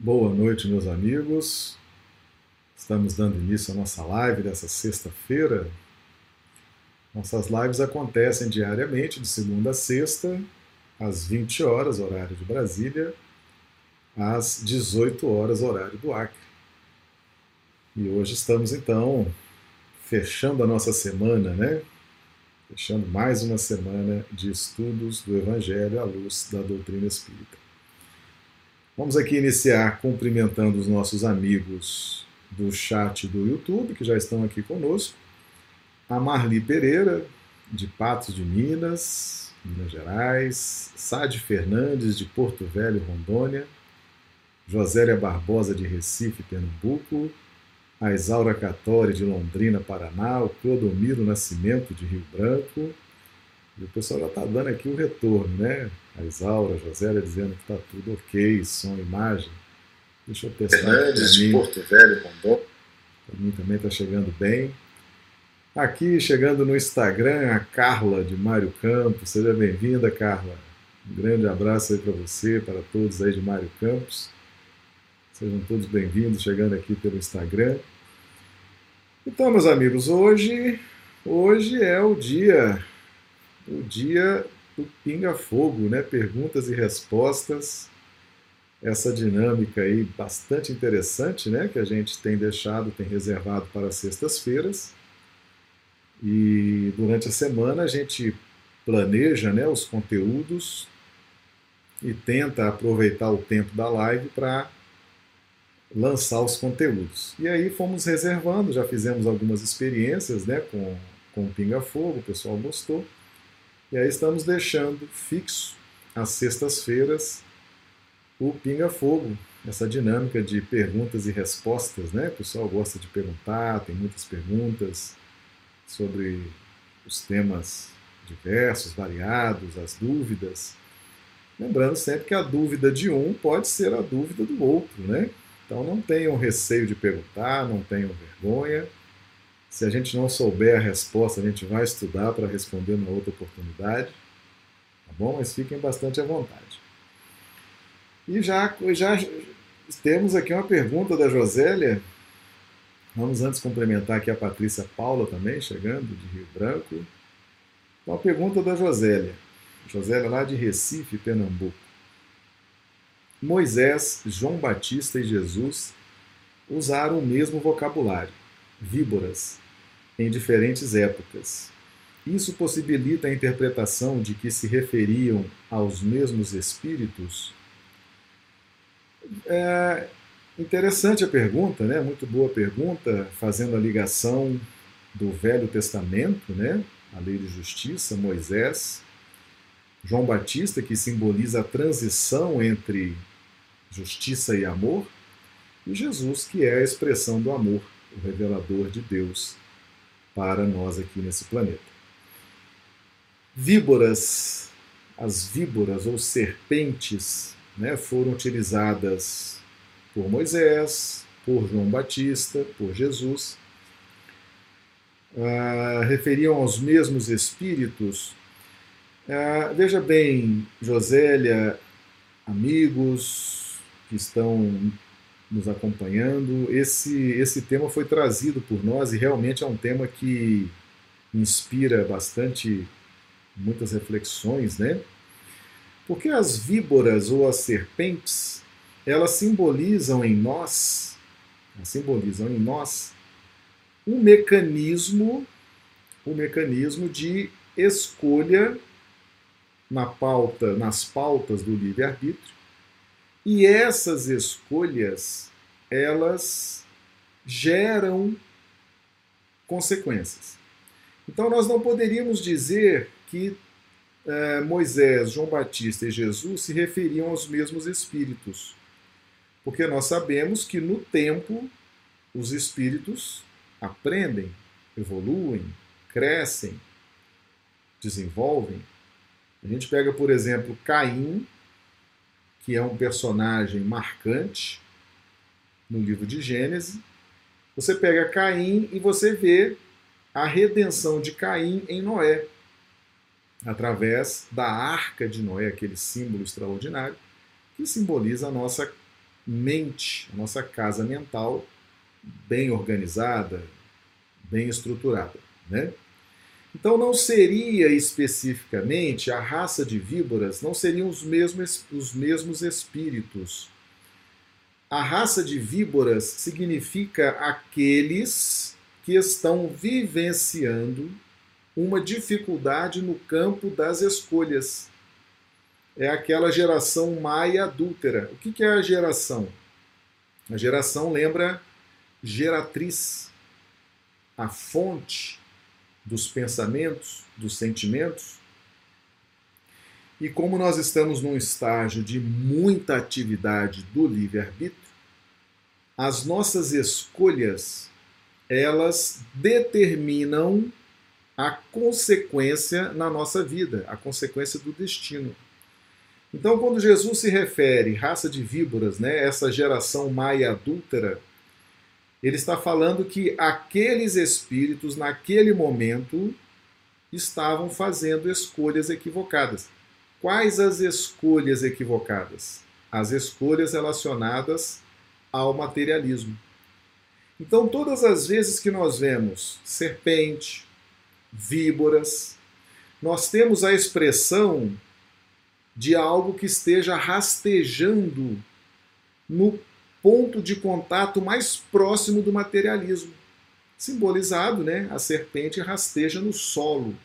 Boa noite, meus amigos. Estamos dando início à nossa live dessa sexta-feira. Nossas lives acontecem diariamente, de segunda a sexta, às 20 horas, horário de Brasília, às 18 horas, horário do Acre. E hoje estamos, então, fechando a nossa semana, né? Fechando mais uma semana de estudos do Evangelho à luz da doutrina espírita. Vamos aqui iniciar cumprimentando os nossos amigos do chat do YouTube, que já estão aqui conosco. A Marli Pereira, de Patos de Minas, Minas Gerais. Sade Fernandes, de Porto Velho, Rondônia. Josélia Barbosa, de Recife, Pernambuco. A Isaura Catori, de Londrina, Paraná. O Clodomiro Nascimento, de Rio Branco. E o pessoal já está dando aqui o retorno, né? A Isaura, a Josélia dizendo que está tudo ok, som, imagem. Deixa eu testar. Fernandes, de Porto Velho, Rondônia. Para mim também está chegando bem. Aqui, chegando no Instagram, a Carla de Mário Campos. Seja bem-vinda, Carla. Um grande abraço aí para você, para todos aí de Mário Campos. Sejam todos bem-vindos, chegando aqui pelo Instagram. Então, meus amigos, hoje, hoje é o dia, o dia do Pinga Fogo, né? Perguntas e respostas. Essa dinâmica aí bastante interessante, né? Que a gente tem deixado, tem reservado para sextas-feiras. E durante a semana a gente planeja né, os conteúdos e tenta aproveitar o tempo da live para lançar os conteúdos. E aí fomos reservando, já fizemos algumas experiências né, com, com o Pinga Fogo, o pessoal gostou. E aí estamos deixando fixo às sextas-feiras o Pinga Fogo, essa dinâmica de perguntas e respostas, né? O pessoal gosta de perguntar, tem muitas perguntas sobre os temas diversos, variados, as dúvidas. Lembrando sempre que a dúvida de um pode ser a dúvida do outro, né? Então não tenham receio de perguntar, não tenham vergonha. Se a gente não souber a resposta, a gente vai estudar para responder numa outra oportunidade. Tá bom? Mas fiquem bastante à vontade. E já, já temos aqui uma pergunta da Josélia. Vamos antes cumprimentar aqui a Patrícia Paula também, chegando de Rio Branco. Então, a pergunta da Josélia. Josélia lá de Recife, Pernambuco. Moisés, João Batista e Jesus usaram o mesmo vocabulário víboras, em diferentes épocas. Isso possibilita a interpretação de que se referiam aos mesmos espíritos? É interessante a pergunta, né? Muito boa pergunta, fazendo a ligação do Velho Testamento, né? A lei de justiça, Moisés, João Batista, que simboliza a transição entre justiça e amor, e Jesus, que é a expressão do amor o revelador de Deus para nós aqui nesse planeta. Víboras, as víboras ou serpentes, né, foram utilizadas por Moisés, por João Batista, por Jesus. Ah, referiam aos mesmos espíritos. Ah, veja bem, Josélia, amigos que estão nos acompanhando. Esse, esse tema foi trazido por nós e realmente é um tema que inspira bastante muitas reflexões, né? Porque as víboras ou as serpentes, elas simbolizam em nós, simbolizam em nós um mecanismo, um mecanismo de escolha na pauta, nas pautas do livre-arbítrio, e essas escolhas, elas geram consequências. Então nós não poderíamos dizer que eh, Moisés, João Batista e Jesus se referiam aos mesmos espíritos, porque nós sabemos que no tempo os espíritos aprendem, evoluem, crescem, desenvolvem. A gente pega, por exemplo, Caim que é um personagem marcante no livro de Gênesis. Você pega Caim e você vê a redenção de Caim em Noé, através da arca de Noé, aquele símbolo extraordinário que simboliza a nossa mente, a nossa casa mental bem organizada, bem estruturada. Né? Então não seria especificamente a raça de víboras, não seriam os mesmos, os mesmos espíritos. A raça de víboras significa aqueles que estão vivenciando uma dificuldade no campo das escolhas. É aquela geração maia adúltera. O que é a geração? A geração lembra geratriz, a fonte dos pensamentos, dos sentimentos. E como nós estamos num estágio de muita atividade do livre-arbítrio, as nossas escolhas, elas determinam a consequência na nossa vida, a consequência do destino. Então, quando Jesus se refere raça de víboras, né, essa geração maia adúltera, ele está falando que aqueles espíritos, naquele momento, estavam fazendo escolhas equivocadas. Quais as escolhas equivocadas? As escolhas relacionadas ao materialismo. Então, todas as vezes que nós vemos serpente, víboras, nós temos a expressão de algo que esteja rastejando no ponto de contato mais próximo do materialismo. Simbolizado, né? A serpente rasteja no solo.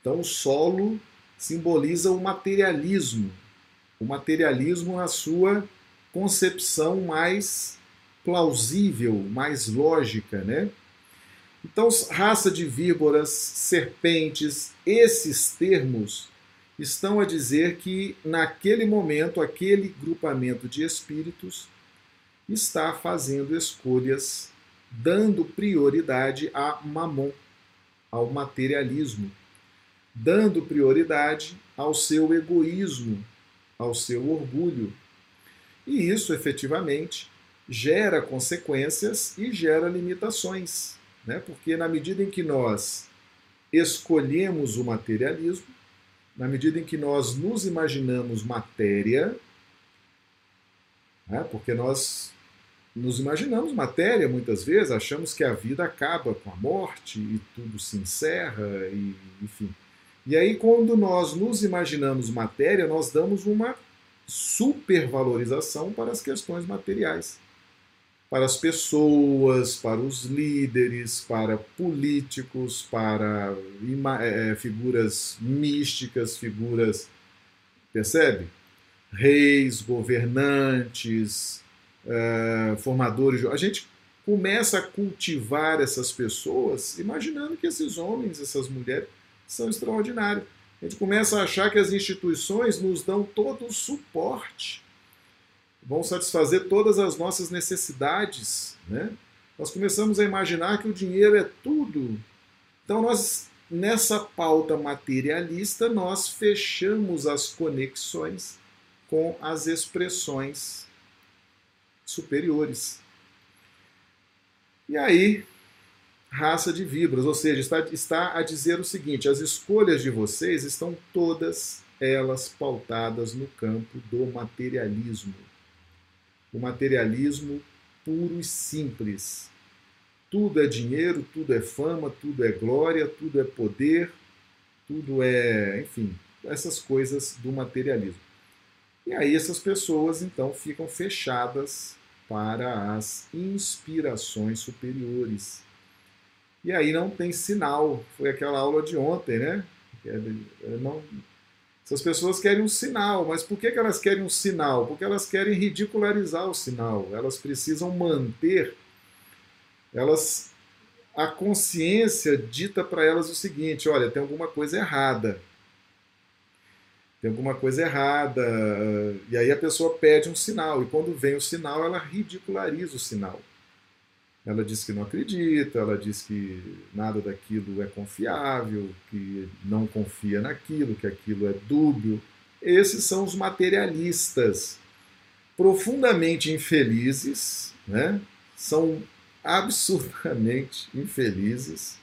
Então, o solo simboliza o materialismo, o materialismo na sua concepção mais plausível, mais lógica, né? Então, raça de víboras, serpentes, esses termos estão a dizer que naquele momento aquele grupamento de espíritos está fazendo escolhas dando prioridade a mamon, ao materialismo, dando prioridade ao seu egoísmo, ao seu orgulho. E isso efetivamente gera consequências e gera limitações, né? porque na medida em que nós escolhemos o materialismo, na medida em que nós nos imaginamos matéria, né, porque nós nos imaginamos matéria muitas vezes, achamos que a vida acaba com a morte e tudo se encerra, e, enfim. E aí, quando nós nos imaginamos matéria, nós damos uma supervalorização para as questões materiais para as pessoas, para os líderes, para políticos, para é, figuras místicas, figuras, percebe? Reis, governantes, é, formadores. A gente começa a cultivar essas pessoas imaginando que esses homens, essas mulheres são extraordinários. A gente começa a achar que as instituições nos dão todo o suporte vão satisfazer todas as nossas necessidades. Né? Nós começamos a imaginar que o dinheiro é tudo. Então, nós, nessa pauta materialista, nós fechamos as conexões com as expressões superiores. E aí, raça de vibras, ou seja, está, está a dizer o seguinte: as escolhas de vocês estão todas elas pautadas no campo do materialismo o materialismo puro e simples. Tudo é dinheiro, tudo é fama, tudo é glória, tudo é poder, tudo é, enfim, essas coisas do materialismo. E aí essas pessoas então ficam fechadas para as inspirações superiores. E aí não tem sinal. Foi aquela aula de ontem, né? É, não, essas pessoas querem um sinal, mas por que, que elas querem um sinal? Porque elas querem ridicularizar o sinal. Elas precisam manter, elas a consciência dita para elas o seguinte: olha, tem alguma coisa errada. Tem alguma coisa errada. E aí a pessoa pede um sinal. E quando vem o sinal, ela ridiculariza o sinal. Ela diz que não acredita, ela diz que nada daquilo é confiável, que não confia naquilo, que aquilo é dúbio. Esses são os materialistas, profundamente infelizes, né? são absurdamente infelizes.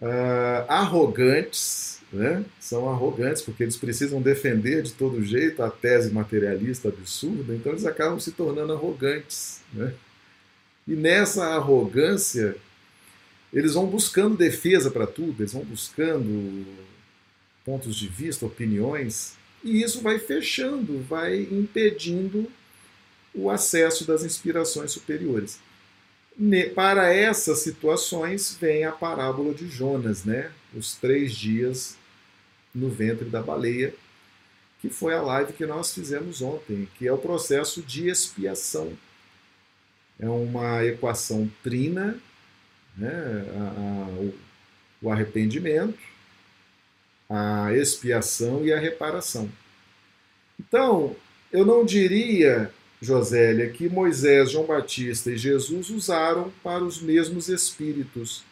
uh, arrogantes, né? são arrogantes porque eles precisam defender de todo jeito a tese materialista absurda, então eles acabam se tornando arrogantes. Né? E nessa arrogância, eles vão buscando defesa para tudo, eles vão buscando pontos de vista, opiniões, e isso vai fechando, vai impedindo o acesso das inspirações superiores. Para essas situações vem a parábola de Jonas, né? Os três dias no ventre da baleia, que foi a live que nós fizemos ontem, que é o processo de expiação. É uma equação trina, né? A, a, o, o arrependimento, a expiação e a reparação. Então, eu não diria Josélia, que Moisés, João Batista e Jesus usaram para os mesmos espíritos.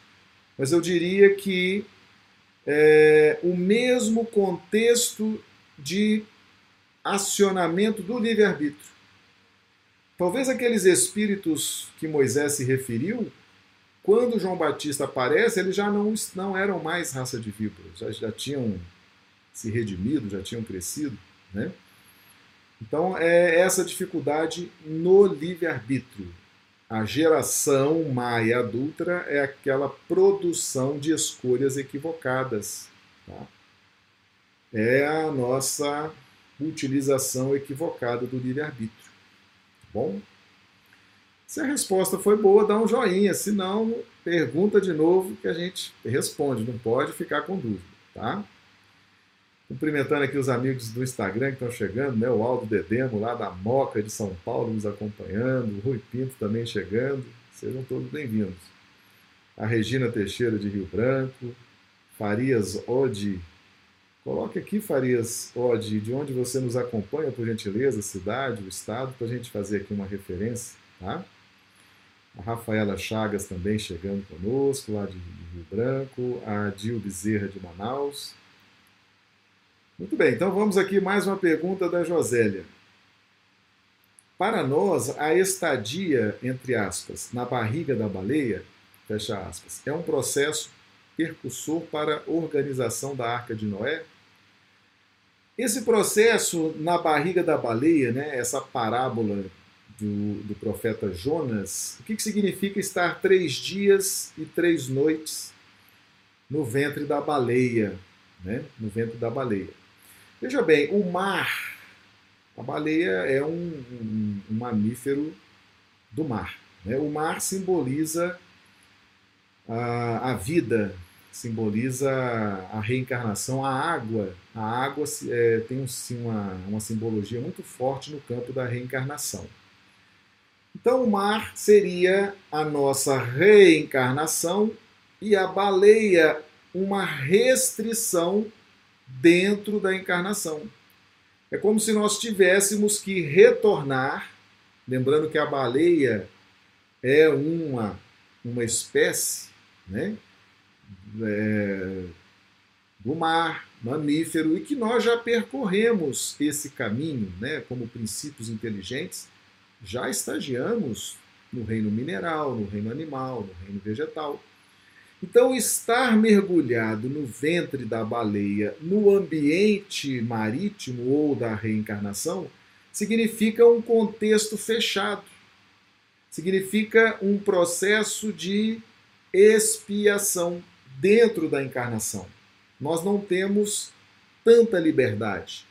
Mas eu diria que é, o mesmo contexto de acionamento do livre-arbítrio. Talvez aqueles espíritos que Moisés se referiu, quando João Batista aparece, eles já não, não eram mais raça de víboras, já, já tinham se redimido, já tinham crescido. Né? Então, é essa dificuldade no livre-arbítrio. A geração e adulta é aquela produção de escolhas equivocadas. Tá? É a nossa utilização equivocada do livre-arbítrio. Bom? Se a resposta foi boa, dá um joinha. Se não, pergunta de novo que a gente responde. Não pode ficar com dúvida. Tá? Cumprimentando aqui os amigos do Instagram que estão chegando, né? O Aldo Dedemo, lá da Moca de São Paulo, nos acompanhando. O Rui Pinto também chegando. Sejam todos bem-vindos. A Regina Teixeira de Rio Branco. Farias Odi. Coloque aqui, Farias Odi, de onde você nos acompanha, por gentileza, cidade, o estado, para a gente fazer aqui uma referência, tá? A Rafaela Chagas também chegando conosco, lá de Rio Branco. A Dil Bezerra de Manaus. Muito bem, então vamos aqui mais uma pergunta da Josélia. Para nós, a estadia, entre aspas, na barriga da baleia, fecha aspas, é um processo percussor para a organização da Arca de Noé? Esse processo na barriga da baleia, né, essa parábola do, do profeta Jonas, o que, que significa estar três dias e três noites no ventre da baleia? Né, no ventre da baleia. Veja bem, o mar, a baleia é um, um, um mamífero do mar. Né? O mar simboliza a, a vida, simboliza a reencarnação, a água. A água é, tem sim, uma, uma simbologia muito forte no campo da reencarnação. Então, o mar seria a nossa reencarnação e a baleia uma restrição dentro da encarnação. É como se nós tivéssemos que retornar, lembrando que a baleia é uma, uma espécie né, é, do mar, mamífero, e que nós já percorremos esse caminho, né, como princípios inteligentes, já estagiamos no reino mineral, no reino animal, no reino vegetal. Então, estar mergulhado no ventre da baleia, no ambiente marítimo ou da reencarnação, significa um contexto fechado. Significa um processo de expiação dentro da encarnação. Nós não temos tanta liberdade.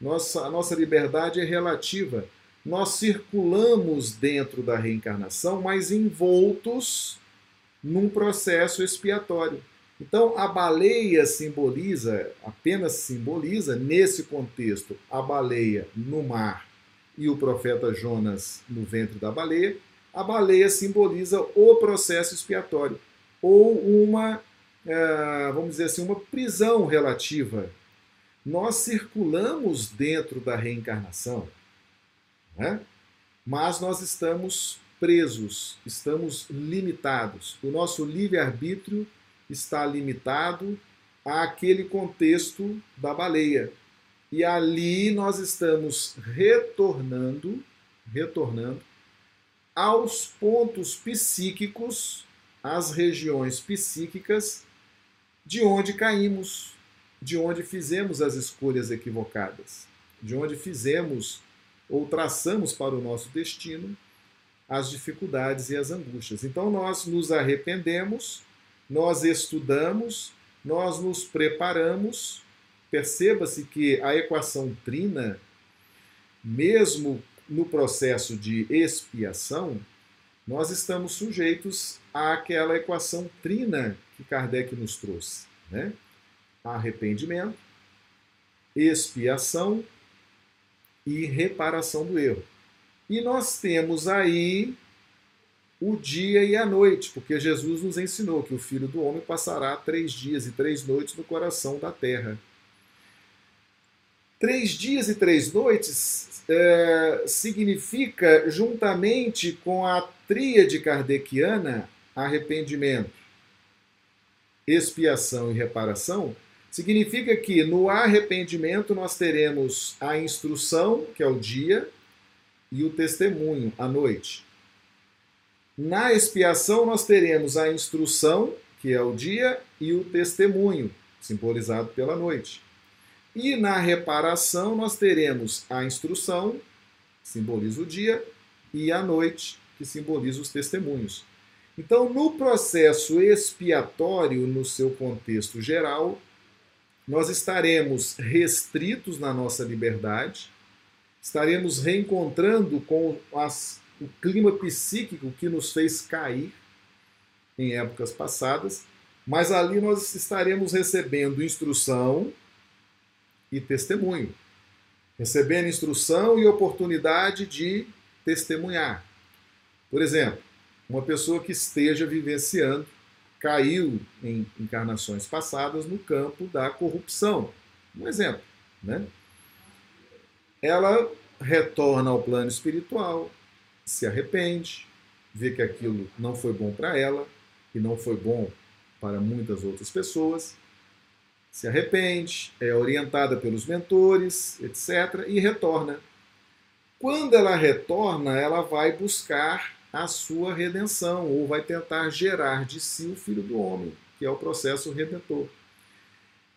Nossa, a nossa liberdade é relativa. Nós circulamos dentro da reencarnação, mas envoltos num processo expiatório. Então, a baleia simboliza, apenas simboliza, nesse contexto, a baleia no mar e o profeta Jonas no ventre da baleia. A baleia simboliza o processo expiatório, ou uma, vamos dizer assim, uma prisão relativa. Nós circulamos dentro da reencarnação, né? mas nós estamos presos, estamos limitados. O nosso livre-arbítrio está limitado àquele contexto da baleia. E ali nós estamos retornando, retornando aos pontos psíquicos, às regiões psíquicas de onde caímos, de onde fizemos as escolhas equivocadas, de onde fizemos ou traçamos para o nosso destino as dificuldades e as angústias. Então nós nos arrependemos, nós estudamos, nós nos preparamos. Perceba-se que a equação trina, mesmo no processo de expiação, nós estamos sujeitos àquela equação trina que Kardec nos trouxe. Né? Arrependimento, expiação e reparação do erro. E nós temos aí o dia e a noite, porque Jesus nos ensinou que o Filho do Homem passará três dias e três noites no coração da terra. Três dias e três noites é, significa, juntamente com a tríade kardeciana, arrependimento, expiação e reparação, significa que no arrependimento nós teremos a instrução, que é o dia, e o testemunho, à noite. Na expiação, nós teremos a instrução, que é o dia, e o testemunho, simbolizado pela noite. E na reparação, nós teremos a instrução, que simboliza o dia, e a noite, que simboliza os testemunhos. Então, no processo expiatório, no seu contexto geral, nós estaremos restritos na nossa liberdade, estaremos reencontrando com as, o clima psíquico que nos fez cair em épocas passadas, mas ali nós estaremos recebendo instrução e testemunho. Recebendo instrução e oportunidade de testemunhar. Por exemplo, uma pessoa que esteja vivenciando, caiu em encarnações passadas no campo da corrupção. Um exemplo, né? ela retorna ao plano espiritual, se arrepende, vê que aquilo não foi bom para ela e não foi bom para muitas outras pessoas, se arrepende, é orientada pelos mentores, etc., e retorna. Quando ela retorna, ela vai buscar a sua redenção, ou vai tentar gerar de si o Filho do Homem, que é o processo redentor.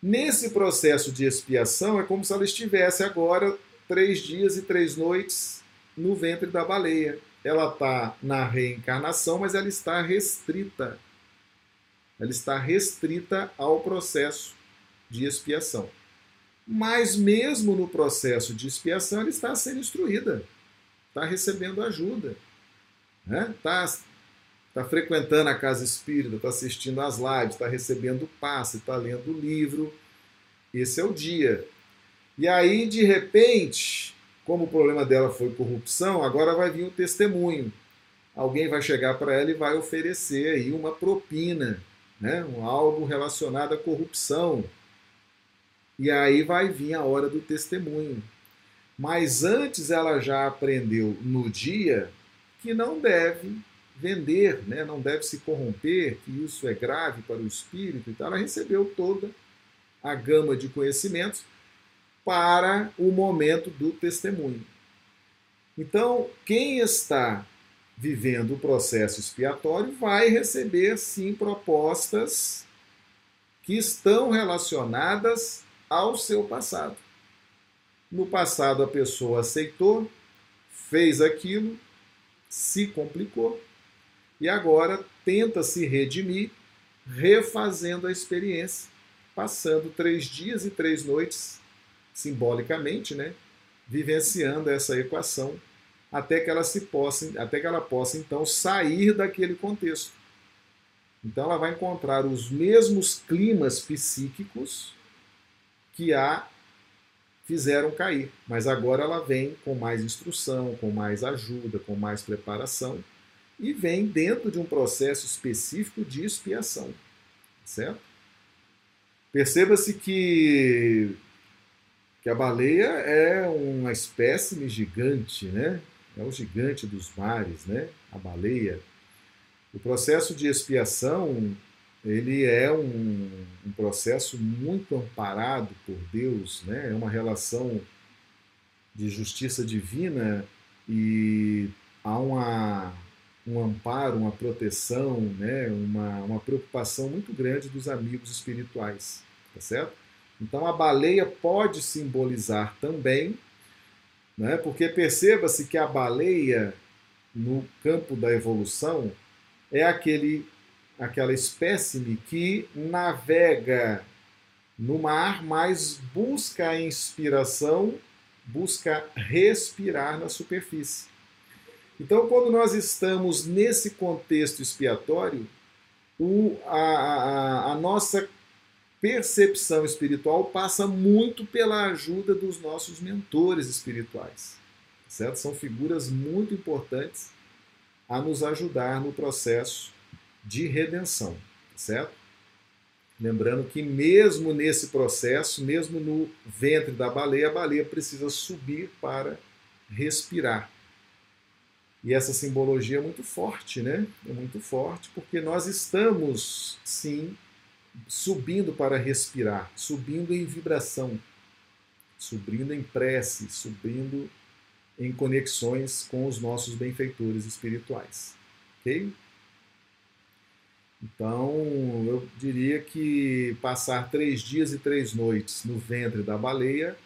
Nesse processo de expiação, é como se ela estivesse agora três dias e três noites no ventre da baleia. Ela está na reencarnação, mas ela está restrita. Ela está restrita ao processo de expiação. Mas mesmo no processo de expiação, ela está sendo instruída, está recebendo ajuda, né? está, está frequentando a casa espírita, está assistindo às lives, está recebendo passe, está lendo o livro. Esse é o dia. E aí, de repente, como o problema dela foi corrupção, agora vai vir o testemunho. Alguém vai chegar para ela e vai oferecer aí uma propina, né? um algo relacionado à corrupção. E aí vai vir a hora do testemunho. Mas antes ela já aprendeu no dia que não deve vender, né? não deve se corromper, que isso é grave para o espírito. Então ela recebeu toda a gama de conhecimentos para o momento do testemunho. Então, quem está vivendo o processo expiatório vai receber, sim, propostas que estão relacionadas ao seu passado. No passado, a pessoa aceitou, fez aquilo, se complicou e agora tenta se redimir, refazendo a experiência, passando três dias e três noites simbolicamente, né, vivenciando essa equação até que ela se possa, até que ela possa então sair daquele contexto. Então ela vai encontrar os mesmos climas psíquicos que a fizeram cair, mas agora ela vem com mais instrução, com mais ajuda, com mais preparação e vem dentro de um processo específico de expiação, certo? Perceba-se que que a baleia é uma espécime gigante, né? É o gigante dos mares, né? A baleia. O processo de expiação ele é um, um processo muito amparado por Deus, né? É uma relação de justiça divina e há uma um amparo, uma proteção, né? uma, uma preocupação muito grande dos amigos espirituais, tá certo? Então a baleia pode simbolizar também, né? porque perceba-se que a baleia, no campo da evolução, é aquele, aquela espécime que navega no mar, mas busca a inspiração, busca respirar na superfície. Então, quando nós estamos nesse contexto expiatório, o, a, a, a nossa percepção espiritual passa muito pela ajuda dos nossos mentores espirituais. Certo? São figuras muito importantes a nos ajudar no processo de redenção, certo? Lembrando que mesmo nesse processo, mesmo no ventre da baleia, a baleia precisa subir para respirar. E essa simbologia é muito forte, né? É muito forte, porque nós estamos, sim, subindo para respirar, subindo em vibração, subindo em prece, subindo em conexões com os nossos benfeitores espirituais. Ok? Então, eu diria que passar três dias e três noites no ventre da baleia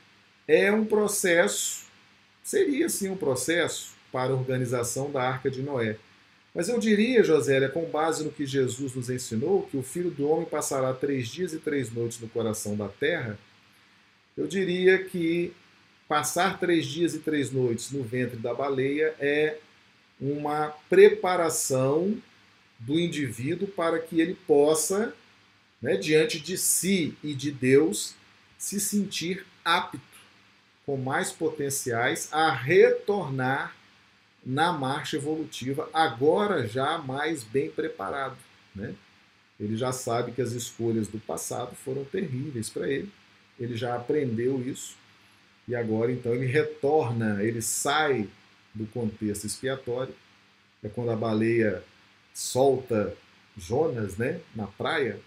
é um processo, seria sim um processo para a organização da Arca de Noé. Mas eu diria, Josélia, com base no que Jesus nos ensinou, que o Filho do Homem passará três dias e três noites no coração da terra, eu diria que passar três dias e três noites no ventre da baleia é uma preparação do indivíduo para que ele possa, né, diante de si e de Deus, se sentir apto, com mais potenciais, a retornar na marcha evolutiva, agora já mais bem preparado. Né? Ele já sabe que as escolhas do passado foram terríveis para ele, ele já aprendeu isso e agora então ele retorna, ele sai do contexto expiatório. É quando a baleia solta Jonas, né, na praia.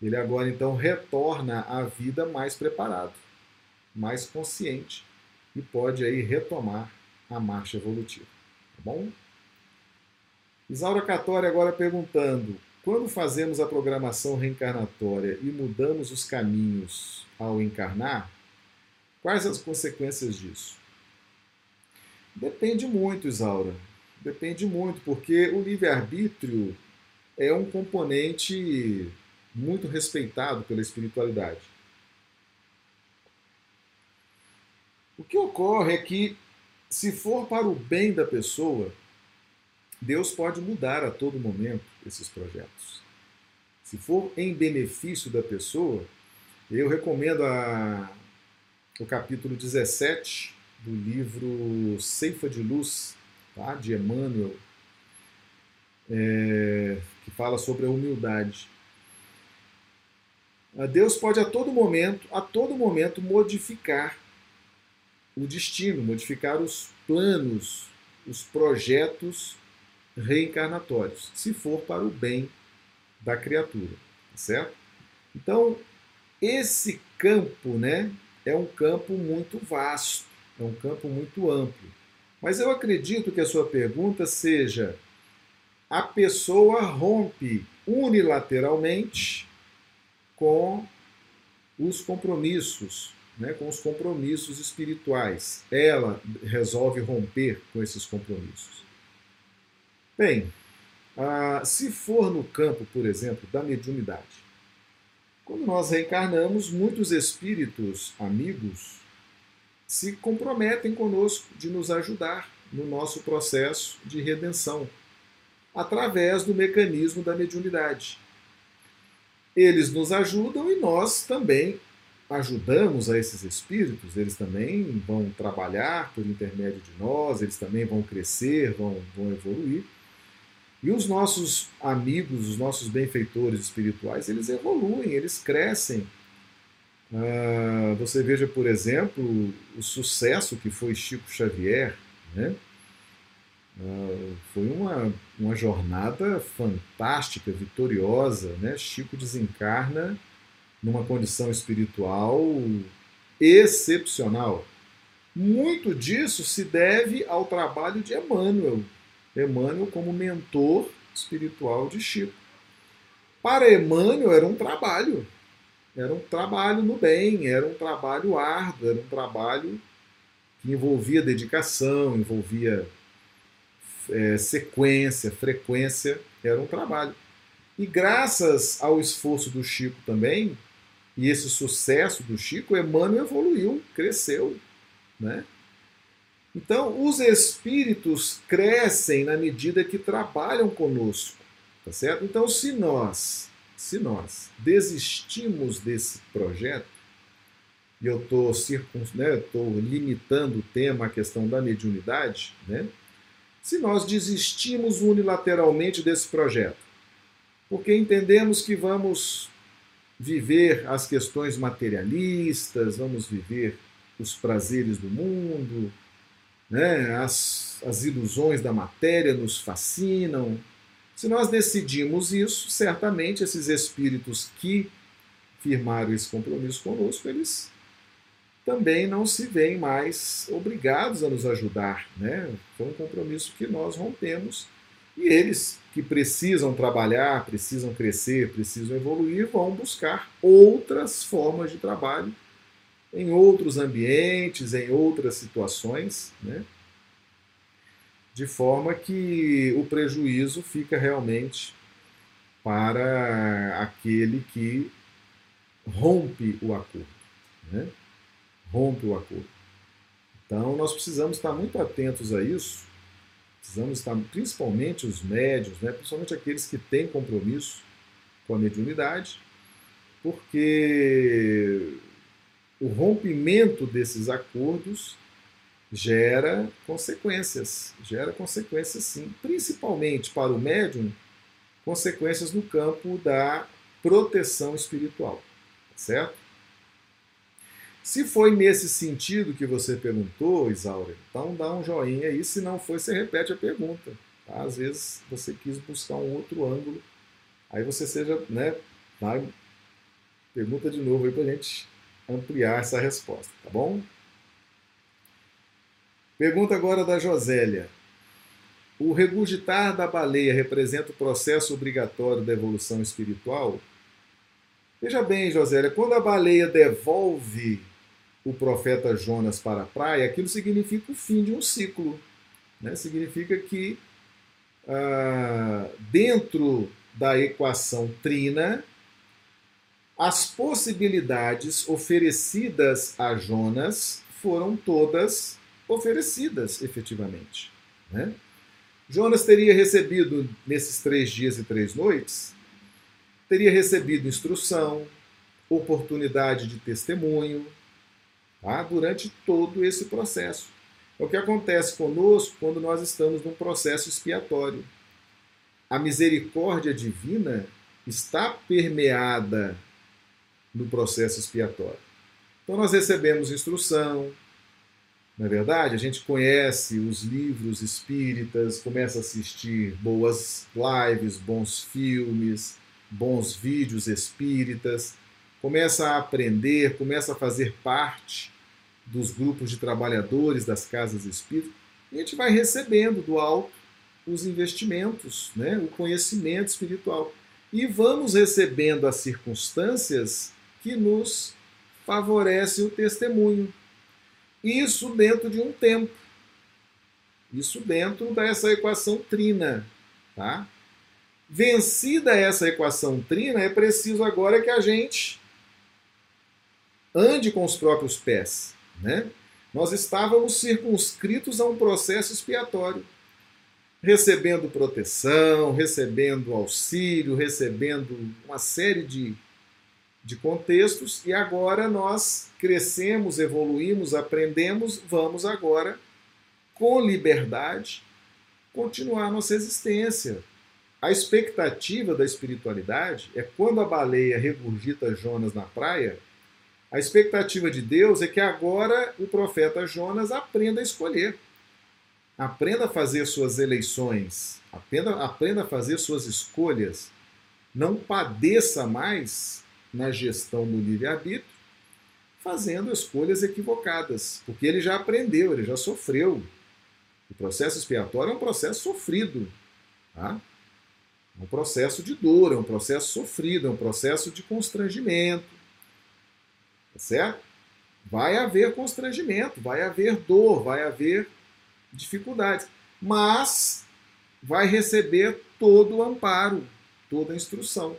Ele agora então retorna à vida mais preparado, mais consciente e pode aí retomar a marcha evolutiva, tá bom? Isaura Catori agora perguntando: quando fazemos a programação reencarnatória e mudamos os caminhos ao encarnar, Quais as consequências disso? Depende muito, Isaura. Depende muito, porque o livre-arbítrio é um componente muito respeitado pela espiritualidade. O que ocorre é que, se for para o bem da pessoa, Deus pode mudar a todo momento esses projetos. Se for em benefício da pessoa, eu recomendo a no capítulo 17 do livro Ceifa de Luz, tá? de Emmanuel, é, que fala sobre a humildade. Deus pode a todo momento, a todo momento, modificar o destino, modificar os planos, os projetos reencarnatórios, se for para o bem da criatura, tá certo? Então, esse campo, né, é um campo muito vasto, é um campo muito amplo. Mas eu acredito que a sua pergunta seja: a pessoa rompe unilateralmente com os compromissos, né, com os compromissos espirituais. Ela resolve romper com esses compromissos. Bem, ah, se for no campo, por exemplo, da mediunidade, quando nós reencarnamos, muitos espíritos amigos se comprometem conosco de nos ajudar no nosso processo de redenção, através do mecanismo da mediunidade. Eles nos ajudam e nós também ajudamos a esses espíritos, eles também vão trabalhar por intermédio de nós, eles também vão crescer, vão, vão evoluir. E os nossos amigos, os nossos benfeitores espirituais, eles evoluem, eles crescem. Ah, você veja, por exemplo, o sucesso que foi Chico Xavier. Né? Ah, foi uma, uma jornada fantástica, vitoriosa. Né? Chico desencarna numa condição espiritual excepcional. Muito disso se deve ao trabalho de Emmanuel, Emmanuel como mentor espiritual de Chico. Para Emmanuel era um trabalho, era um trabalho no bem, era um trabalho árduo, era um trabalho que envolvia dedicação, envolvia é, sequência, frequência, era um trabalho. E graças ao esforço do Chico também, e esse sucesso do Chico, Emmanuel evoluiu, cresceu. Né? Então, os espíritos crescem na medida que trabalham conosco. Tá certo? Então, se nós, se nós desistimos desse projeto, e eu estou né, limitando o tema à questão da mediunidade, né? se nós desistimos unilateralmente desse projeto, porque entendemos que vamos viver as questões materialistas, vamos viver os prazeres do mundo, né? as, as ilusões da matéria nos fascinam. Se nós decidimos isso, certamente esses espíritos que firmaram esse compromisso conosco, eles também não se veem mais obrigados a nos ajudar. Né? Foi um compromisso que nós rompemos e eles que precisam trabalhar, precisam crescer, precisam evoluir, vão buscar outras formas de trabalho em outros ambientes, em outras situações, né? De forma que o prejuízo fica realmente para aquele que rompe o acordo. Né? rompe o acordo. Então, nós precisamos estar muito atentos a isso, precisamos estar, principalmente os médios, né, principalmente aqueles que têm compromisso com a mediunidade, porque o rompimento desses acordos gera consequências, gera consequências sim, principalmente para o médium, consequências no campo da proteção espiritual, certo? Se foi nesse sentido que você perguntou, Isaura, então dá um joinha aí. Se não foi, você repete a pergunta. Tá? Às vezes você quis buscar um outro ângulo. Aí você seja, né? Tá? Pergunta de novo aí para a gente ampliar essa resposta, tá bom? Pergunta agora da Josélia. O regurgitar da baleia representa o processo obrigatório da evolução espiritual? Veja bem, Josélia, quando a baleia devolve o profeta Jonas para a praia, aquilo significa o fim de um ciclo. Né? Significa que ah, dentro da equação trina, as possibilidades oferecidas a Jonas foram todas oferecidas efetivamente. Né? Jonas teria recebido, nesses três dias e três noites, teria recebido instrução, oportunidade de testemunho, tá? durante todo esse processo. É o que acontece conosco quando nós estamos num processo expiatório. A misericórdia divina está permeada no processo expiatório. Então nós recebemos instrução, não é verdade? A gente conhece os livros espíritas, começa a assistir boas lives, bons filmes, bons vídeos espíritas, começa a aprender, começa a fazer parte dos grupos de trabalhadores das casas espíritas, e a gente vai recebendo do alto os investimentos, né, o conhecimento espiritual. E vamos recebendo as circunstâncias que nos favorecem o testemunho. Isso dentro de um tempo. Isso dentro dessa equação trina. Tá? Vencida essa equação trina, é preciso agora que a gente ande com os próprios pés. Né? Nós estávamos circunscritos a um processo expiatório, recebendo proteção, recebendo auxílio, recebendo uma série de, de contextos, e agora nós crescemos, evoluímos, aprendemos, vamos agora, com liberdade, continuar nossa existência. A expectativa da espiritualidade é quando a baleia regurgita Jonas na praia a expectativa de Deus é que agora o profeta Jonas aprenda a escolher. Aprenda a fazer suas eleições, aprenda, aprenda a fazer suas escolhas. Não padeça mais na gestão do livre-arbítrio, fazendo escolhas equivocadas, porque ele já aprendeu, ele já sofreu. O processo expiatório é um processo sofrido. Tá? É um processo de dor, é um processo sofrido, é um processo de constrangimento. Tá certo? Vai haver constrangimento, vai haver dor, vai haver dificuldades. Mas vai receber todo o amparo, toda a instrução.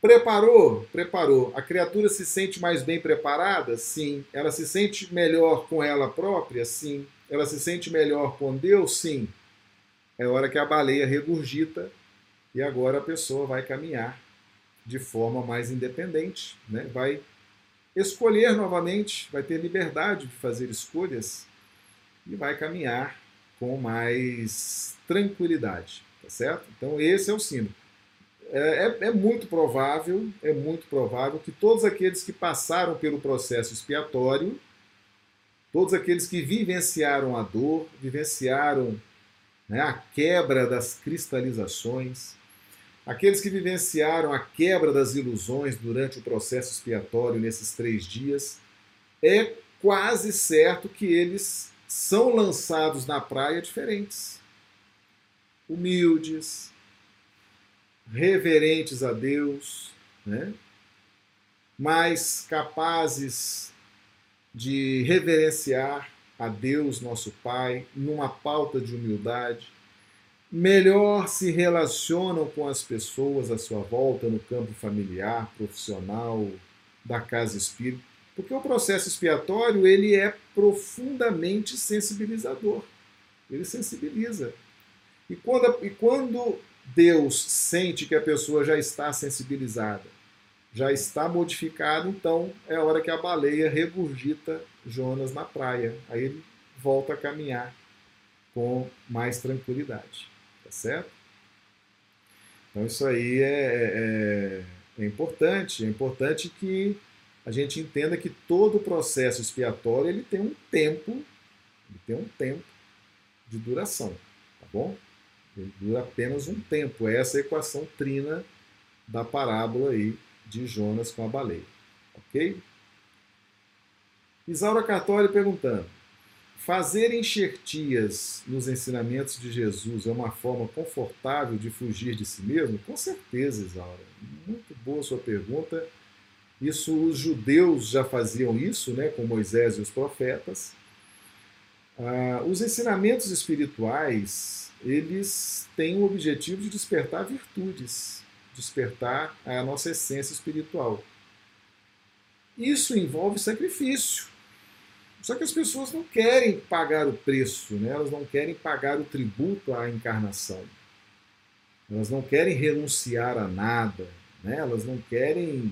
Preparou? Preparou. A criatura se sente mais bem preparada? Sim. Ela se sente melhor com ela própria? Sim. Ela se sente melhor com Deus? Sim. É hora que a baleia regurgita e agora a pessoa vai caminhar de forma mais independente, né? vai escolher novamente, vai ter liberdade de fazer escolhas e vai caminhar com mais tranquilidade, tá certo? Então esse é o sino. É, é, é, muito provável, é muito provável que todos aqueles que passaram pelo processo expiatório, todos aqueles que vivenciaram a dor, vivenciaram né, a quebra das cristalizações, aqueles que vivenciaram a quebra das ilusões durante o processo expiatório nesses três dias, é quase certo que eles são lançados na praia diferentes. Humildes, reverentes a Deus, né? mais capazes de reverenciar a Deus, nosso Pai, numa pauta de humildade, melhor se relacionam com as pessoas à sua volta no campo familiar, profissional, da casa espírita, porque o processo expiatório ele é profundamente sensibilizador. Ele sensibiliza. E quando, e quando Deus sente que a pessoa já está sensibilizada, já está modificada, então é a hora que a baleia regurgita Jonas na praia. Aí ele volta a caminhar com mais tranquilidade. Tá certo? Então isso aí é, é, é importante. É importante que a gente entenda que todo o processo expiatório ele tem um tempo, ele tem um tempo de duração, tá bom? Dura apenas um tempo. Essa é a equação trina da parábola aí de Jonas com a baleia. Ok? Isaura Cartori perguntando: fazer enxertias nos ensinamentos de Jesus é uma forma confortável de fugir de si mesmo? Com certeza, Isaura. Muito boa sua pergunta. Isso os judeus já faziam isso, né, com Moisés e os profetas. Ah, os ensinamentos espirituais eles têm o objetivo de despertar virtudes, despertar a nossa essência espiritual. Isso envolve sacrifício. Só que as pessoas não querem pagar o preço, né? elas não querem pagar o tributo à encarnação. Elas não querem renunciar a nada, né? elas não querem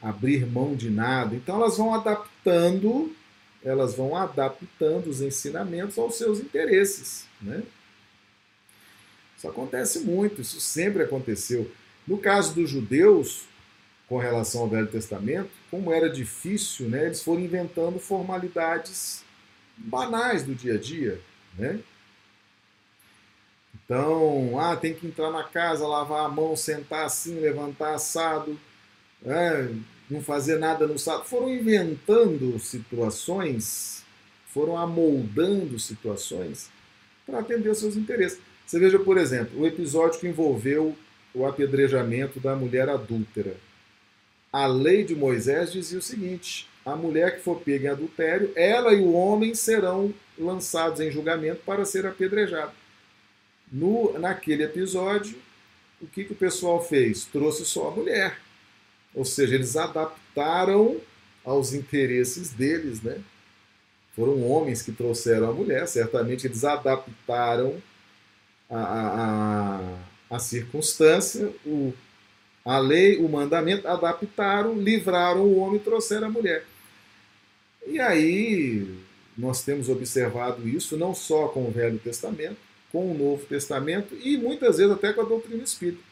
abrir mão de nada. Então elas vão adaptando, elas vão adaptando os ensinamentos aos seus interesses. Né? Isso acontece muito, isso sempre aconteceu. No caso dos judeus, com relação ao Velho Testamento, como era difícil, né, eles foram inventando formalidades banais do dia a dia. Né? Então, ah, tem que entrar na casa, lavar a mão, sentar assim, levantar assado, né, não fazer nada no sábado. Foram inventando situações, foram amoldando situações para atender aos seus interesses. Você veja, por exemplo, o episódio que envolveu o apedrejamento da mulher adúltera. A lei de Moisés dizia o seguinte: a mulher que for pega em adultério, ela e o homem serão lançados em julgamento para ser apedrejado. No, naquele episódio, o que, que o pessoal fez? Trouxe só a mulher. Ou seja, eles adaptaram aos interesses deles, né? Foram homens que trouxeram a mulher, certamente eles adaptaram a, a, a circunstância, o, a lei, o mandamento, adaptaram, livraram o homem e trouxeram a mulher. E aí nós temos observado isso não só com o Velho Testamento, com o Novo Testamento e muitas vezes até com a doutrina espírita.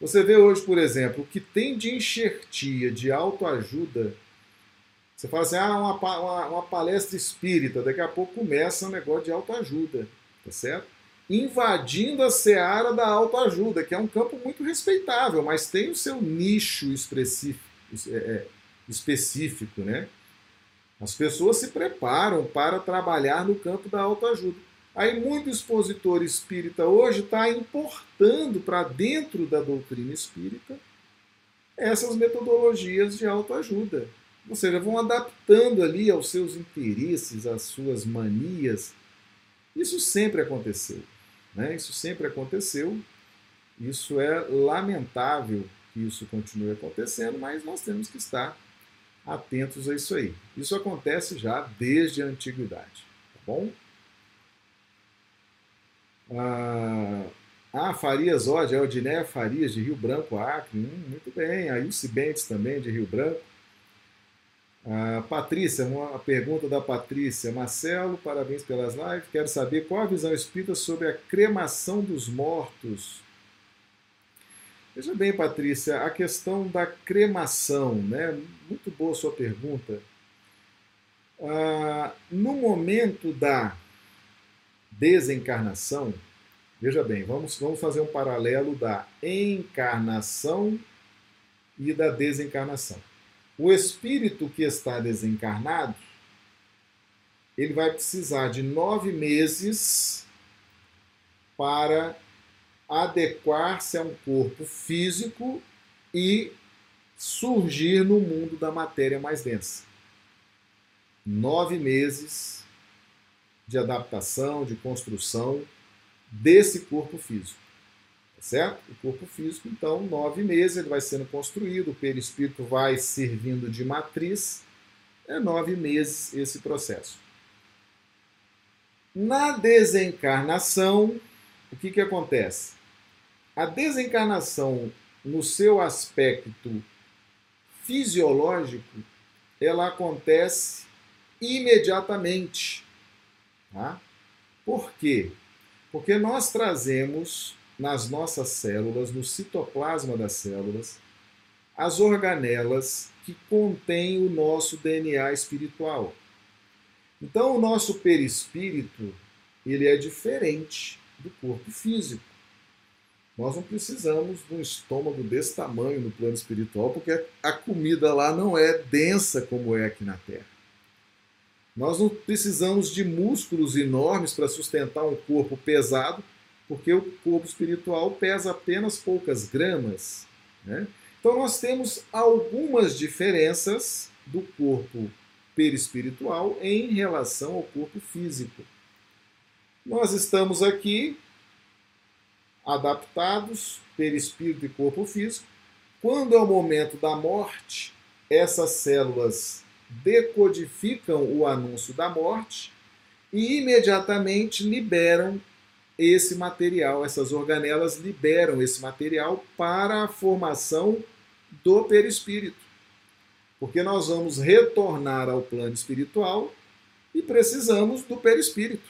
Você vê hoje, por exemplo, o que tem de enxertia, de autoajuda. Você fala assim, ah, uma, uma, uma palestra espírita, daqui a pouco começa um negócio de autoajuda, tá certo? invadindo a seara da autoajuda, que é um campo muito respeitável, mas tem o seu nicho específico, é, é, específico né? As pessoas se preparam para trabalhar no campo da autoajuda. Aí muito expositor espírita hoje está importando para dentro da doutrina espírita essas metodologias de autoajuda. Ou seja, vão adaptando ali aos seus interesses, às suas manias. Isso sempre aconteceu. Né? Isso sempre aconteceu. Isso é lamentável que isso continue acontecendo, mas nós temos que estar atentos a isso aí. Isso acontece já desde a antiguidade, tá bom? Ah, ah Farias Ode, é Odiné Farias de Rio Branco, Acre, hum, muito bem. A Ilse Bentes também de Rio Branco. Ah, Patrícia, uma pergunta da Patrícia. Marcelo, parabéns pelas lives. Quero saber qual a visão espírita sobre a cremação dos mortos Veja bem, Patrícia, a questão da cremação, né? Muito boa sua pergunta. Ah, no momento da desencarnação, veja bem, vamos, vamos fazer um paralelo da encarnação e da desencarnação. O espírito que está desencarnado, ele vai precisar de nove meses para adequar-se a um corpo físico e surgir no mundo da matéria mais densa. Nove meses de adaptação, de construção desse corpo físico. Tá certo? O corpo físico, então, nove meses, ele vai sendo construído, o perispírito vai servindo de matriz. É nove meses esse processo. Na desencarnação, o que, que acontece? A desencarnação, no seu aspecto fisiológico, ela acontece imediatamente. Tá? Por quê? Porque nós trazemos nas nossas células, no citoplasma das células, as organelas que contêm o nosso DNA espiritual. Então, o nosso perispírito ele é diferente do corpo físico. Nós não precisamos de um estômago desse tamanho no plano espiritual, porque a comida lá não é densa como é aqui na Terra. Nós não precisamos de músculos enormes para sustentar um corpo pesado, porque o corpo espiritual pesa apenas poucas gramas. Né? Então nós temos algumas diferenças do corpo perispiritual em relação ao corpo físico. Nós estamos aqui adaptados, perispírito e corpo físico. Quando é o momento da morte, essas células decodificam o anúncio da morte e imediatamente liberam esse material, essas organelas liberam esse material para a formação do perispírito. Porque nós vamos retornar ao plano espiritual e precisamos do perispírito.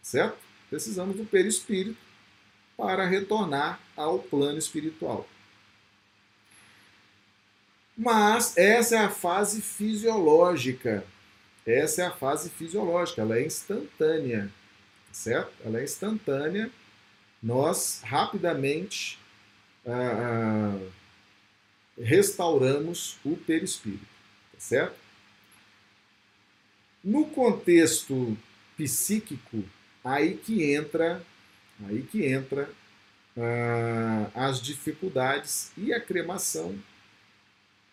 Certo? Precisamos do perispírito para retornar ao plano espiritual. Mas essa é a fase fisiológica. Essa é a fase fisiológica, ela é instantânea, certo? Ela é instantânea. Nós rapidamente ah, ah restauramos o perispírito, tá certo? No contexto psíquico, aí que entra Aí que entra ah, as dificuldades e a cremação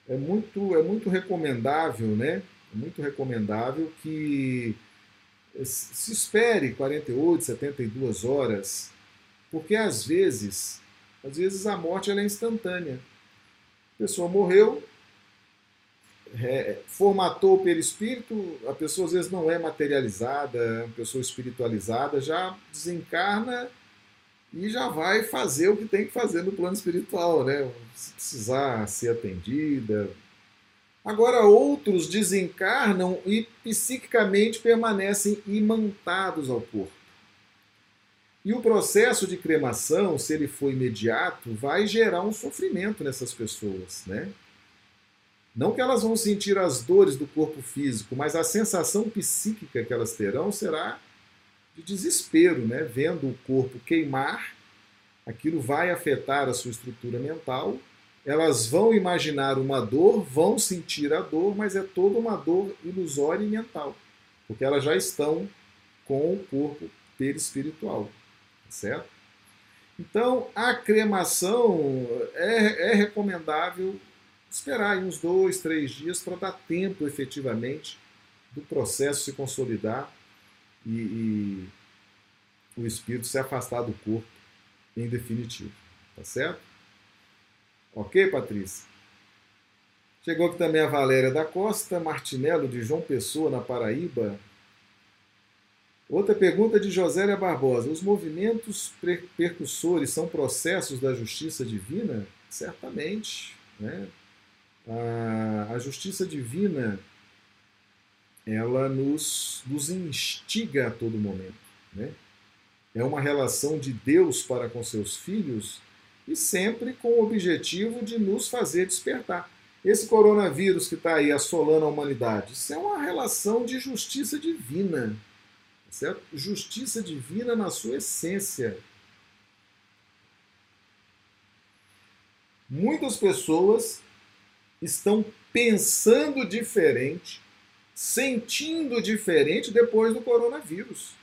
é muito, é muito recomendável, né? É muito recomendável que se espere 48, 72 horas, porque às vezes, às vezes a morte é instantânea. A pessoa morreu, é, formatou o perispírito, a pessoa às vezes não é materializada, é uma pessoa espiritualizada, já desencarna e já vai fazer o que tem que fazer no plano espiritual, né? Se precisar ser atendida. Agora, outros desencarnam e psiquicamente permanecem imantados ao corpo. E o processo de cremação, se ele for imediato, vai gerar um sofrimento nessas pessoas, né? Não que elas vão sentir as dores do corpo físico, mas a sensação psíquica que elas terão será de desespero, né? Vendo o corpo queimar, aquilo vai afetar a sua estrutura mental elas vão imaginar uma dor, vão sentir a dor, mas é toda uma dor ilusória e mental, porque elas já estão com o corpo perispiritual, certo? Então, a cremação é, é recomendável esperar uns dois, três dias para dar tempo efetivamente do processo se consolidar e, e o espírito se afastar do corpo em definitivo. Tá certo? Ok, Patrícia? Chegou aqui também a Valéria da Costa, Martinello de João Pessoa, na Paraíba. Outra pergunta de Josélia Barbosa. Os movimentos percussores são processos da justiça divina? Certamente. Né? A, a justiça divina ela nos, nos instiga a todo momento. Né? É uma relação de Deus para com seus filhos e sempre com o objetivo de nos fazer despertar. Esse coronavírus que está aí assolando a humanidade, isso é uma relação de justiça divina. Certo? Justiça divina na sua essência. Muitas pessoas estão pensando diferente, sentindo diferente depois do coronavírus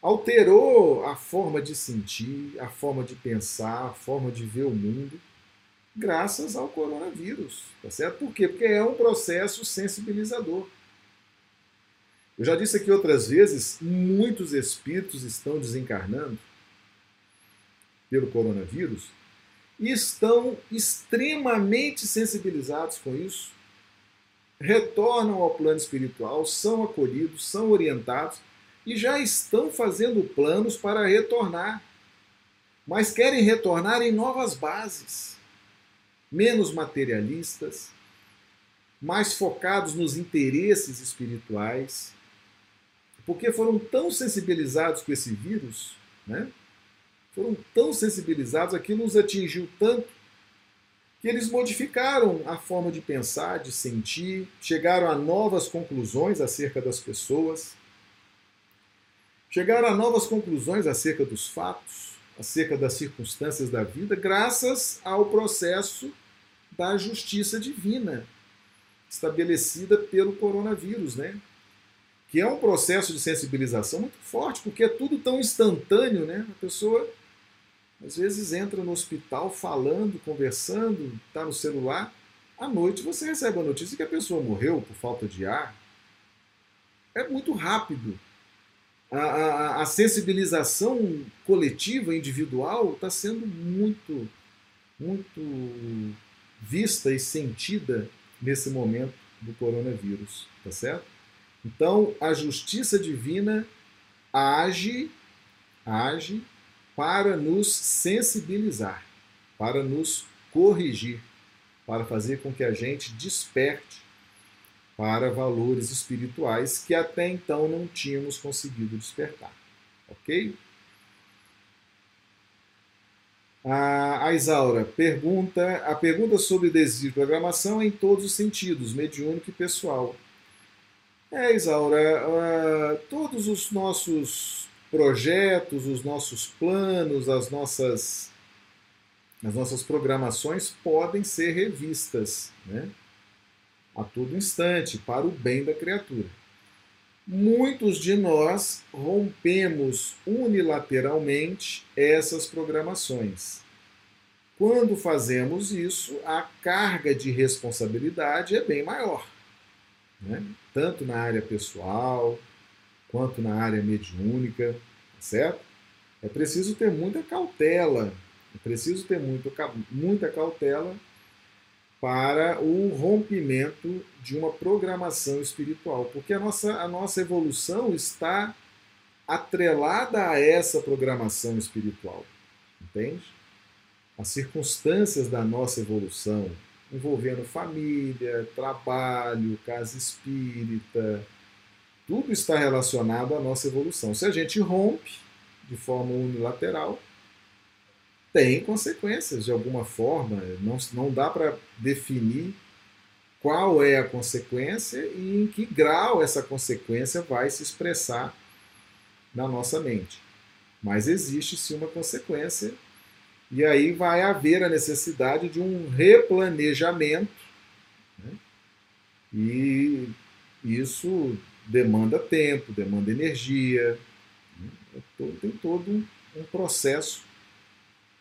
alterou a forma de sentir, a forma de pensar, a forma de ver o mundo, graças ao coronavírus. Tá certo? Por quê? Porque é um processo sensibilizador. Eu já disse aqui outras vezes, muitos espíritos estão desencarnando pelo coronavírus e estão extremamente sensibilizados com isso, retornam ao plano espiritual, são acolhidos, são orientados e já estão fazendo planos para retornar, mas querem retornar em novas bases, menos materialistas, mais focados nos interesses espirituais, porque foram tão sensibilizados com esse vírus, né? foram tão sensibilizados, aquilo os atingiu tanto, que eles modificaram a forma de pensar, de sentir, chegaram a novas conclusões acerca das pessoas chegaram a novas conclusões acerca dos fatos, acerca das circunstâncias da vida, graças ao processo da justiça divina estabelecida pelo coronavírus, né? Que é um processo de sensibilização muito forte, porque é tudo tão instantâneo, né? A pessoa às vezes entra no hospital falando, conversando, está no celular, à noite você recebe a notícia que a pessoa morreu por falta de ar. É muito rápido a, a, a sensibilização coletiva, individual, está sendo muito, muito vista e sentida nesse momento do coronavírus, tá certo? Então, a justiça divina age, age para nos sensibilizar, para nos corrigir, para fazer com que a gente desperte para valores espirituais que até então não tínhamos conseguido despertar. Ok? A Isaura pergunta, a pergunta sobre desvio de programação em todos os sentidos, mediúnico e pessoal. É, Isaura, uh, todos os nossos projetos, os nossos planos, as nossas, as nossas programações podem ser revistas, né? a todo instante, para o bem da criatura. Muitos de nós rompemos unilateralmente essas programações. Quando fazemos isso, a carga de responsabilidade é bem maior, né? tanto na área pessoal quanto na área mediúnica, certo? É preciso ter muita cautela, é preciso ter muito, muita cautela para o rompimento de uma programação espiritual, porque a nossa, a nossa evolução está atrelada a essa programação espiritual, entende? As circunstâncias da nossa evolução, envolvendo família, trabalho, casa espírita, tudo está relacionado à nossa evolução. Se a gente rompe de forma unilateral, tem consequências de alguma forma. Não, não dá para definir qual é a consequência e em que grau essa consequência vai se expressar na nossa mente. Mas existe sim uma consequência E aí vai haver a necessidade de um replanejamento, né? e isso demanda tempo, demanda energia, né? tem todo um, processo,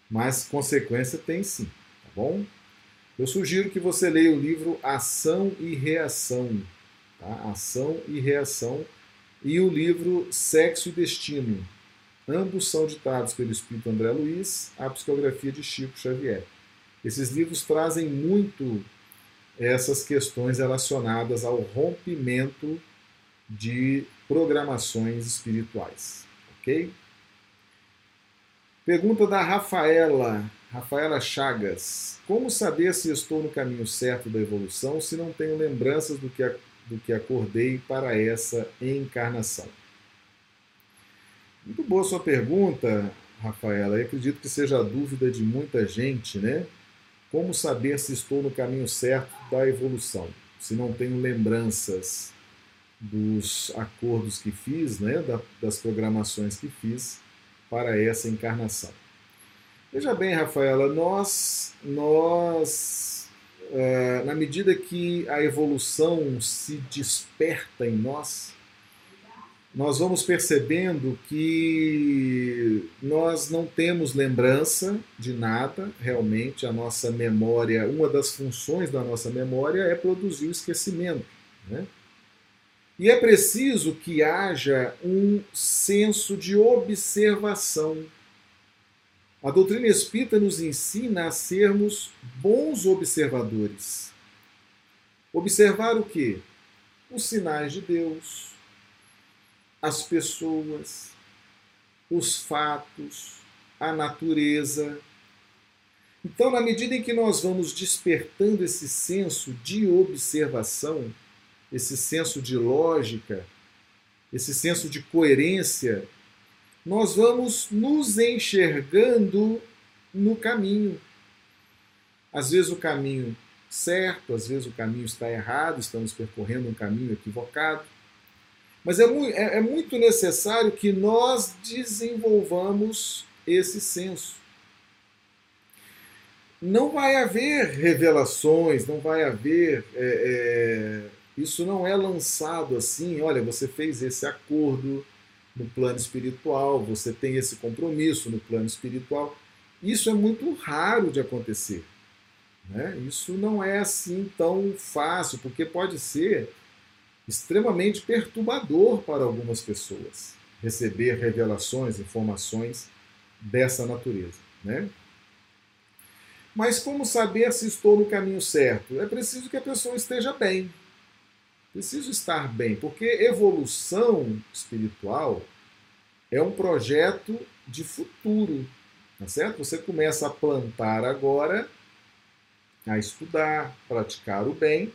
mas consequência tem sim, tá bom? Eu sugiro que você leia o livro Ação e Reação, tá? Ação e Reação, e o livro Sexo e Destino, Ambos são ditados pelo espírito André Luiz, a psicografia de Chico Xavier. Esses livros trazem muito essas questões relacionadas ao rompimento de programações espirituais. Ok? Pergunta da Rafaela, Rafaela Chagas. Como saber se estou no caminho certo da evolução se não tenho lembranças do que, do que acordei para essa encarnação? Muito boa sua pergunta, Rafaela. Eu acredito que seja a dúvida de muita gente, né? Como saber se estou no caminho certo da evolução? Se não tenho lembranças dos acordos que fiz, né? das programações que fiz para essa encarnação. Veja bem, Rafaela, nós, nós é, na medida que a evolução se desperta em nós, nós vamos percebendo que nós não temos lembrança de nada, realmente a nossa memória, uma das funções da nossa memória é produzir o esquecimento. Né? E é preciso que haja um senso de observação. A doutrina espírita nos ensina a sermos bons observadores. Observar o quê? Os sinais de Deus, as pessoas, os fatos, a natureza. Então, na medida em que nós vamos despertando esse senso de observação, esse senso de lógica, esse senso de coerência, nós vamos nos enxergando no caminho. Às vezes o caminho certo, às vezes o caminho está errado, estamos percorrendo um caminho equivocado. Mas é, é, é muito necessário que nós desenvolvamos esse senso. Não vai haver revelações, não vai haver. É, é, isso não é lançado assim, olha, você fez esse acordo no plano espiritual, você tem esse compromisso no plano espiritual. Isso é muito raro de acontecer. Né? Isso não é assim tão fácil, porque pode ser extremamente perturbador para algumas pessoas receber revelações, informações dessa natureza. Né? Mas como saber se estou no caminho certo? É preciso que a pessoa esteja bem. Preciso estar bem, porque evolução espiritual é um projeto de futuro, tá certo? Você começa a plantar agora, a estudar, praticar o bem,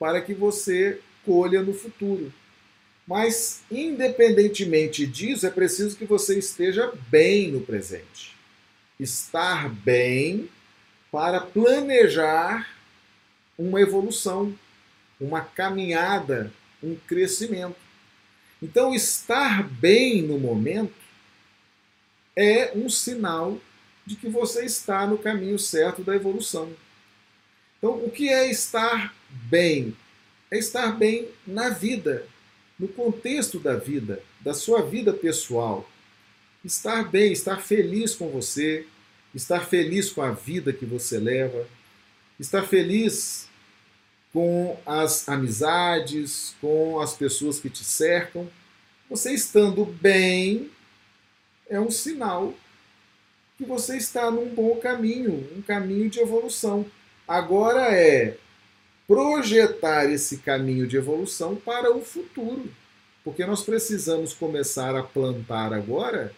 para que você colha no futuro. Mas, independentemente disso, é preciso que você esteja bem no presente. Estar bem para planejar uma evolução, uma caminhada, um crescimento. Então, estar bem no momento é um sinal de que você está no caminho certo da evolução. Então, o que é estar bem? é estar bem na vida, no contexto da vida, da sua vida pessoal. Estar bem, estar feliz com você, estar feliz com a vida que você leva, estar feliz com as amizades, com as pessoas que te cercam. Você estando bem é um sinal que você está num bom caminho, um caminho de evolução. Agora é projetar esse caminho de evolução para o futuro. Porque nós precisamos começar a plantar agora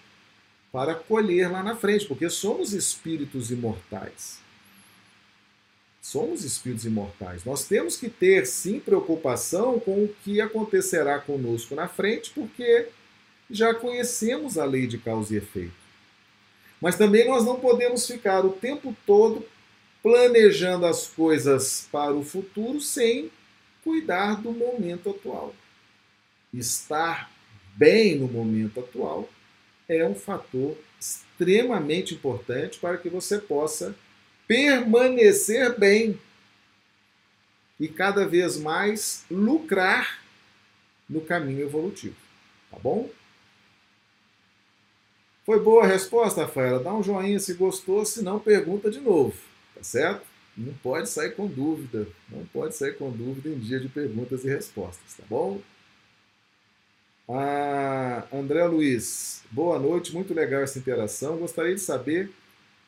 para colher lá na frente, porque somos espíritos imortais. Somos espíritos imortais. Nós temos que ter, sim, preocupação com o que acontecerá conosco na frente, porque já conhecemos a lei de causa e efeito. Mas também nós não podemos ficar o tempo todo planejando as coisas para o futuro sem cuidar do momento atual. Estar bem no momento atual é um fator extremamente importante para que você possa permanecer bem e cada vez mais lucrar no caminho evolutivo. Tá bom? Foi boa a resposta, Rafaela? Dá um joinha se gostou, se não, pergunta de novo. Tá certo? Não pode sair com dúvida. Não pode sair com dúvida em dia de perguntas e respostas, tá bom? Ah, André Luiz, boa noite, muito legal essa interação. Gostaria de saber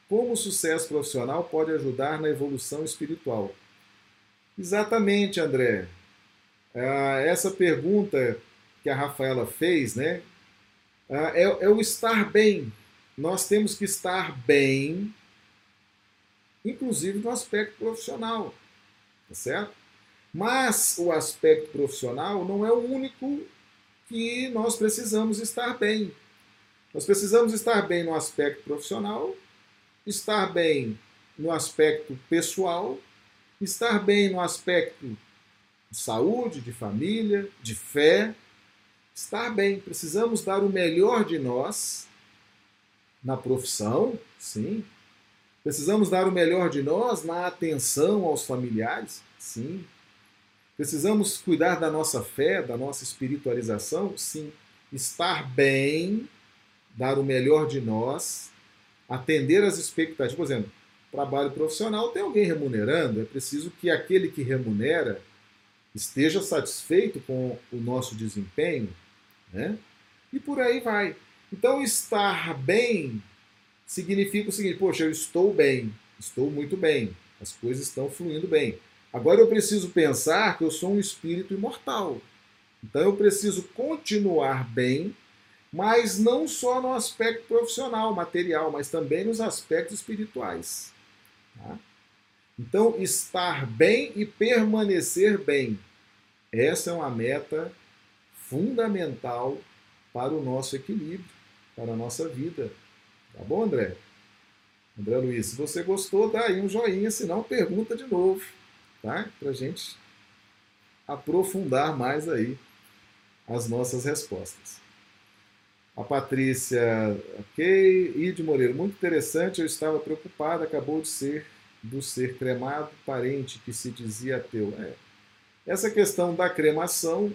como o sucesso profissional pode ajudar na evolução espiritual. Exatamente, André. Ah, essa pergunta que a Rafaela fez, né? Ah, é, é o estar bem. Nós temos que estar bem, inclusive no aspecto profissional, tá certo? Mas o aspecto profissional não é o único que nós precisamos estar bem. Nós precisamos estar bem no aspecto profissional, estar bem no aspecto pessoal, estar bem no aspecto de saúde, de família, de fé. Estar bem, precisamos dar o melhor de nós na profissão, sim. Precisamos dar o melhor de nós na atenção aos familiares, sim. Precisamos cuidar da nossa fé, da nossa espiritualização? Sim. Estar bem, dar o melhor de nós, atender às expectativas. Por exemplo, trabalho profissional tem alguém remunerando, é preciso que aquele que remunera esteja satisfeito com o nosso desempenho, né? E por aí vai. Então, estar bem significa o seguinte: poxa, eu estou bem, estou muito bem, as coisas estão fluindo bem. Agora eu preciso pensar que eu sou um espírito imortal. Então eu preciso continuar bem, mas não só no aspecto profissional, material, mas também nos aspectos espirituais. Tá? Então, estar bem e permanecer bem. Essa é uma meta fundamental para o nosso equilíbrio, para a nossa vida. Tá bom, André? André Luiz, se você gostou, dá aí um joinha, se não, pergunta de novo tá? Para a gente aprofundar mais aí as nossas respostas. A Patrícia, ok. Ide Moreira, muito interessante, eu estava preocupada, acabou de ser do ser cremado, parente que se dizia ateu. É. Essa questão da cremação,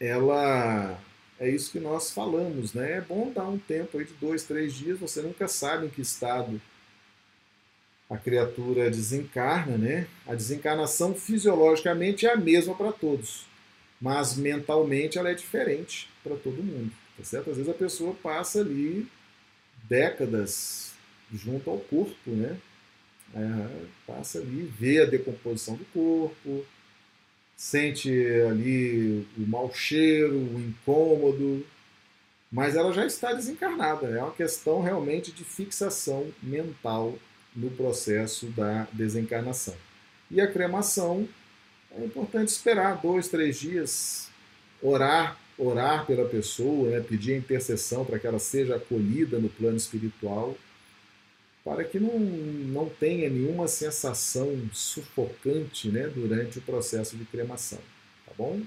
ela é isso que nós falamos, né? É bom dar um tempo aí de dois, três dias, você nunca sabe em que estado a criatura desencarna, né? A desencarnação fisiologicamente é a mesma para todos, mas mentalmente ela é diferente para todo mundo, tá certo? Às vezes a pessoa passa ali décadas junto ao corpo, né? É, passa ali, vê a decomposição do corpo, sente ali o mau cheiro, o incômodo, mas ela já está desencarnada. É uma questão realmente de fixação mental no processo da desencarnação. E a cremação, é importante esperar dois, três dias, orar, orar pela pessoa, né, pedir a intercessão para que ela seja acolhida no plano espiritual, para que não, não tenha nenhuma sensação sufocante né, durante o processo de cremação. Tá bom?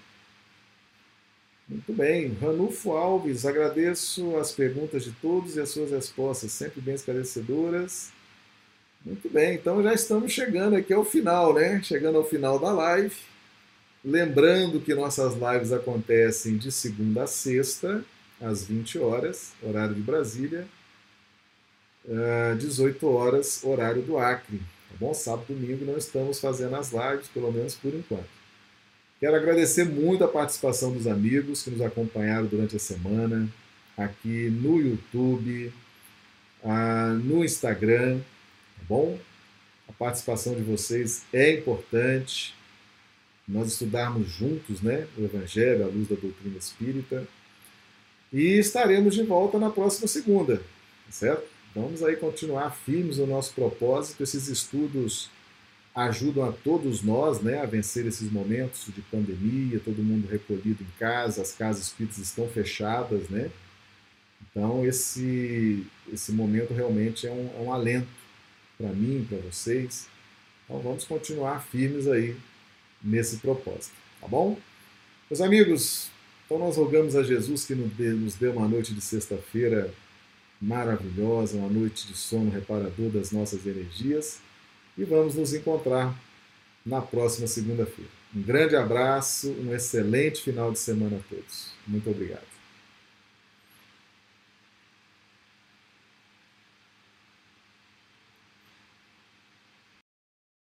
Muito bem. Ranulfo Alves, agradeço as perguntas de todos e as suas respostas, sempre bem esclarecedoras. Muito bem, então já estamos chegando aqui ao final, né? Chegando ao final da live. Lembrando que nossas lives acontecem de segunda a sexta, às 20 horas, horário de Brasília, 18 eh, horas, horário do Acre. Tá bom? Sábado e domingo não estamos fazendo as lives, pelo menos por enquanto. Quero agradecer muito a participação dos amigos que nos acompanharam durante a semana, aqui no YouTube, ah, no Instagram, Tá bom? A participação de vocês é importante. Nós estudarmos juntos né, o Evangelho à luz da doutrina espírita. E estaremos de volta na próxima segunda, tá certo? Vamos aí continuar firmes no nosso propósito. Esses estudos ajudam a todos nós né, a vencer esses momentos de pandemia, todo mundo recolhido em casa, as casas espíritas estão fechadas, né? Então esse, esse momento realmente é um, é um alento para mim, para vocês. Então vamos continuar firmes aí nesse propósito, tá bom? Meus amigos, então nós rogamos a Jesus que nos dê, uma noite de sexta-feira maravilhosa, uma noite de sono reparador das nossas energias e vamos nos encontrar na próxima segunda-feira. Um grande abraço, um excelente final de semana a todos. Muito obrigado.